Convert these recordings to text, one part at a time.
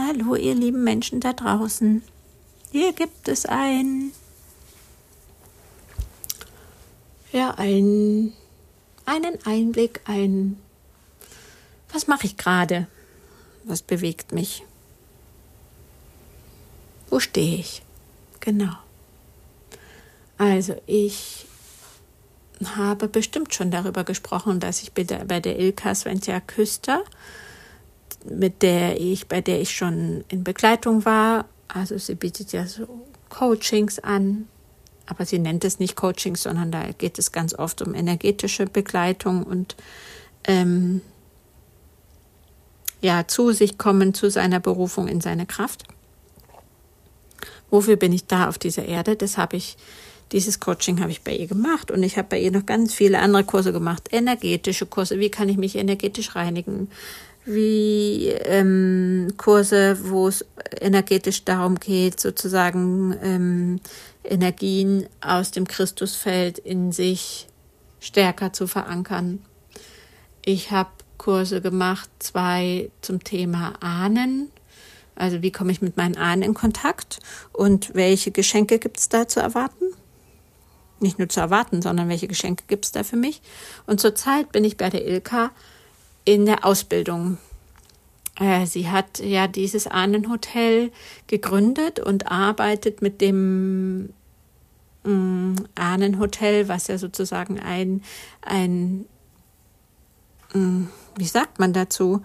Hallo, ihr lieben Menschen da draußen. Hier gibt es ein, ja, ein, einen Einblick, ein, was mache ich gerade? Was bewegt mich? Wo stehe ich? Genau. Also ich habe bestimmt schon darüber gesprochen, dass ich bei der Ilka Svenja Küster, mit der ich, bei der ich schon in Begleitung war, also sie bietet ja so Coachings an, aber sie nennt es nicht Coachings, sondern da geht es ganz oft um energetische Begleitung und ähm, ja, zu sich kommen, zu seiner Berufung in seine Kraft. Wofür bin ich da auf dieser Erde? Das habe ich, dieses Coaching habe ich bei ihr gemacht und ich habe bei ihr noch ganz viele andere Kurse gemacht, energetische Kurse. Wie kann ich mich energetisch reinigen? Wie ähm, Kurse, wo es energetisch darum geht, sozusagen ähm, Energien aus dem Christusfeld in sich stärker zu verankern. Ich habe Kurse gemacht, zwei zum Thema Ahnen, also wie komme ich mit meinen Ahnen in Kontakt und welche Geschenke gibt es da zu erwarten? Nicht nur zu erwarten, sondern welche Geschenke gibt es da für mich? Und zurzeit bin ich bei der Ilka in der Ausbildung. Äh, sie hat ja dieses Ahnenhotel gegründet und arbeitet mit dem mm, Ahnenhotel, was ja sozusagen ein, ein, mm, wie sagt man dazu,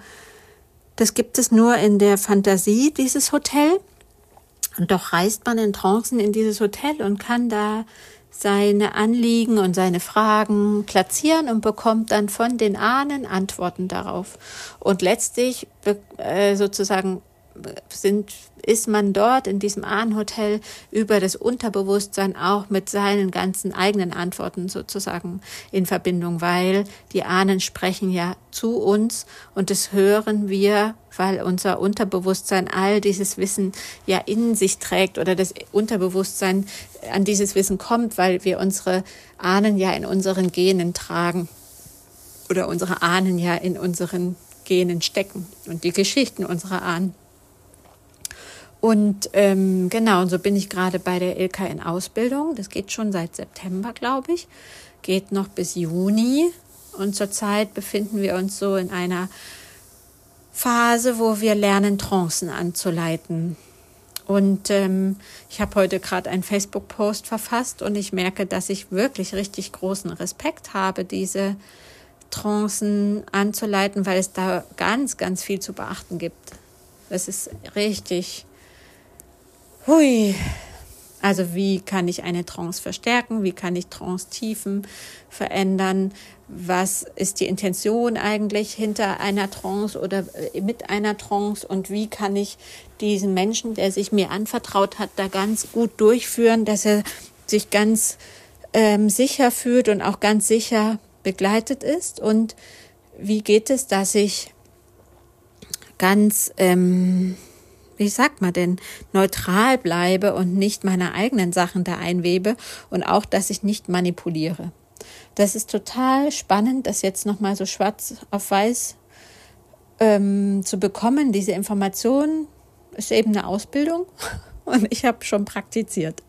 das gibt es nur in der Fantasie, dieses Hotel. Und doch reist man in Trancen in dieses Hotel und kann da seine Anliegen und seine Fragen platzieren und bekommt dann von den Ahnen Antworten darauf. Und letztlich äh, sozusagen sind, ist man dort in diesem Ahnenhotel über das Unterbewusstsein auch mit seinen ganzen eigenen Antworten sozusagen in Verbindung, weil die Ahnen sprechen ja zu uns und das hören wir, weil unser Unterbewusstsein all dieses Wissen ja in sich trägt oder das Unterbewusstsein an dieses Wissen kommt, weil wir unsere Ahnen ja in unseren Genen tragen oder unsere Ahnen ja in unseren Genen stecken und die Geschichten unserer Ahnen. Und ähm, genau, und so bin ich gerade bei der Ilka in Ausbildung. Das geht schon seit September, glaube ich. Geht noch bis Juni. Und zurzeit befinden wir uns so in einer Phase, wo wir lernen, Trancen anzuleiten. Und ähm, ich habe heute gerade einen Facebook-Post verfasst und ich merke, dass ich wirklich richtig großen Respekt habe, diese Trancen anzuleiten, weil es da ganz, ganz viel zu beachten gibt. Das ist richtig Hui. Also wie kann ich eine Trance verstärken? Wie kann ich Trance-Tiefen verändern? Was ist die Intention eigentlich hinter einer Trance oder äh, mit einer Trance? Und wie kann ich diesen Menschen, der sich mir anvertraut hat, da ganz gut durchführen, dass er sich ganz ähm, sicher fühlt und auch ganz sicher begleitet ist? Und wie geht es, dass ich ganz ähm, wie sagt man denn, neutral bleibe und nicht meine eigenen Sachen da einwebe und auch, dass ich nicht manipuliere. Das ist total spannend, das jetzt nochmal so schwarz auf weiß ähm, zu bekommen. Diese Information ist eben eine Ausbildung und ich habe schon praktiziert.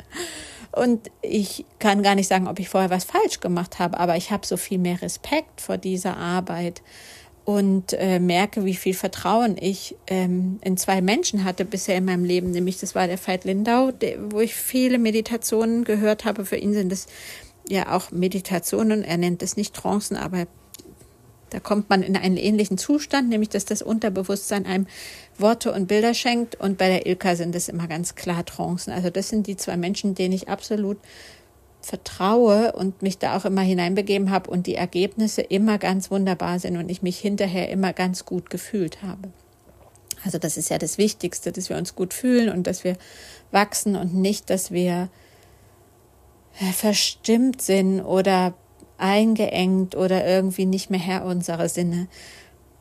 Und ich kann gar nicht sagen, ob ich vorher was falsch gemacht habe, aber ich habe so viel mehr Respekt vor dieser Arbeit und äh, merke, wie viel Vertrauen ich ähm, in zwei Menschen hatte bisher in meinem Leben. Nämlich, das war der Veit Lindau, der, wo ich viele Meditationen gehört habe. Für ihn sind das ja auch Meditationen. Er nennt es nicht Trancen, aber da kommt man in einen ähnlichen Zustand, nämlich dass das Unterbewusstsein einem Worte und Bilder schenkt. Und bei der Ilka sind es immer ganz klar Trancen. Also das sind die zwei Menschen, denen ich absolut vertraue und mich da auch immer hineinbegeben habe und die Ergebnisse immer ganz wunderbar sind und ich mich hinterher immer ganz gut gefühlt habe. Also das ist ja das Wichtigste, dass wir uns gut fühlen und dass wir wachsen und nicht, dass wir äh, verstimmt sind oder eingeengt oder irgendwie nicht mehr Herr unserer Sinne.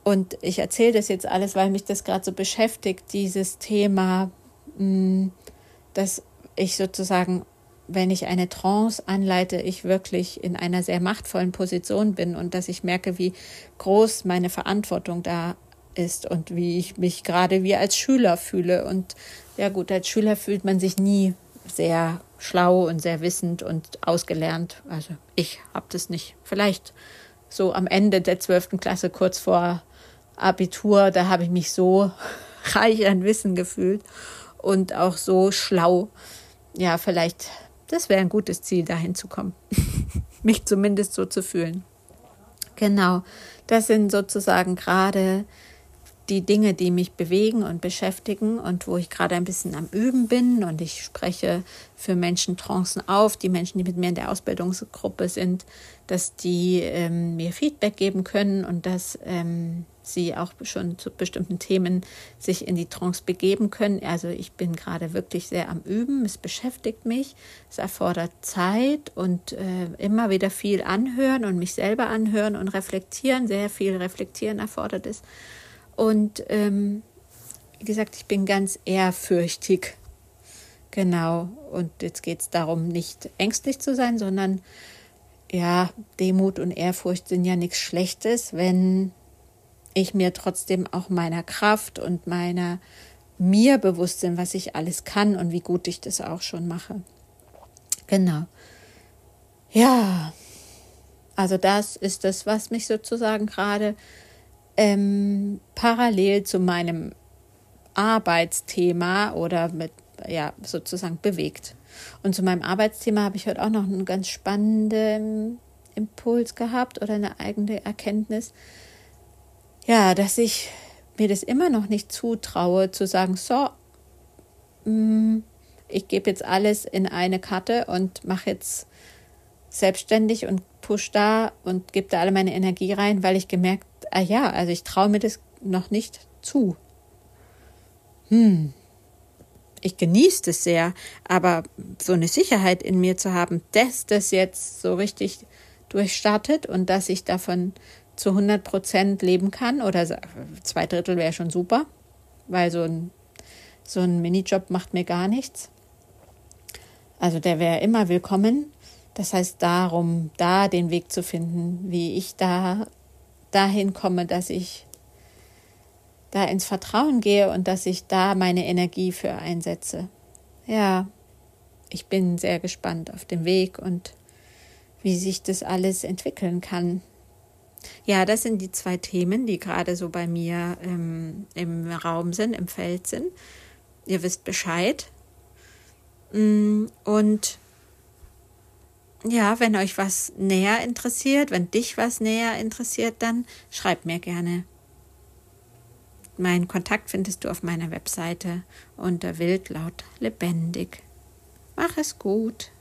Und ich erzähle das jetzt alles, weil mich das gerade so beschäftigt, dieses Thema, mm, dass ich sozusagen wenn ich eine Trance anleite, ich wirklich in einer sehr machtvollen Position bin und dass ich merke, wie groß meine Verantwortung da ist und wie ich mich gerade wie als Schüler fühle. Und ja gut, als Schüler fühlt man sich nie sehr schlau und sehr wissend und ausgelernt. Also ich habe das nicht. Vielleicht so am Ende der 12. Klasse, kurz vor Abitur, da habe ich mich so reich an Wissen gefühlt und auch so schlau. Ja, vielleicht, das wäre ein gutes Ziel, dahin zu kommen. mich zumindest so zu fühlen. Genau, das sind sozusagen gerade die Dinge, die mich bewegen und beschäftigen und wo ich gerade ein bisschen am Üben bin und ich spreche für Menschen Trancen auf, die Menschen, die mit mir in der Ausbildungsgruppe sind, dass die ähm, mir Feedback geben können und dass ähm, sie auch schon zu bestimmten Themen sich in die Trance begeben können. Also ich bin gerade wirklich sehr am Üben, es beschäftigt mich, es erfordert Zeit und äh, immer wieder viel anhören und mich selber anhören und reflektieren, sehr viel reflektieren erfordert es. Und ähm, wie gesagt, ich bin ganz ehrfürchtig. Genau. Und jetzt geht es darum, nicht ängstlich zu sein, sondern ja, Demut und Ehrfurcht sind ja nichts Schlechtes, wenn ich mir trotzdem auch meiner Kraft und meiner mir bewusst bin, was ich alles kann und wie gut ich das auch schon mache. Genau. Ja, also das ist das, was mich sozusagen gerade ähm, parallel zu meinem Arbeitsthema oder mit, ja, sozusagen bewegt. Und zu meinem Arbeitsthema habe ich heute auch noch einen ganz spannenden Impuls gehabt oder eine eigene Erkenntnis. Ja, dass ich mir das immer noch nicht zutraue, zu sagen, so, mm, ich gebe jetzt alles in eine Karte und mache jetzt selbstständig und push da und gebe da alle meine Energie rein, weil ich gemerkt ah ja, also ich traue mir das noch nicht zu. Hm, ich genieße das sehr, aber so eine Sicherheit in mir zu haben, dass das jetzt so richtig durchstartet und dass ich davon zu 100 Prozent leben kann oder zwei Drittel wäre schon super, weil so ein, so ein Minijob macht mir gar nichts. Also der wäre immer willkommen. Das heißt darum, da den Weg zu finden, wie ich da dahin komme, dass ich da ins Vertrauen gehe und dass ich da meine Energie für einsetze. Ja, ich bin sehr gespannt auf den Weg und wie sich das alles entwickeln kann. Ja, das sind die zwei Themen, die gerade so bei mir ähm, im Raum sind, im Feld sind. Ihr wisst Bescheid. Mm, und ja, wenn euch was näher interessiert, wenn dich was näher interessiert, dann schreib mir gerne. Meinen Kontakt findest du auf meiner Webseite unter Wildlaut lebendig. Mach es gut.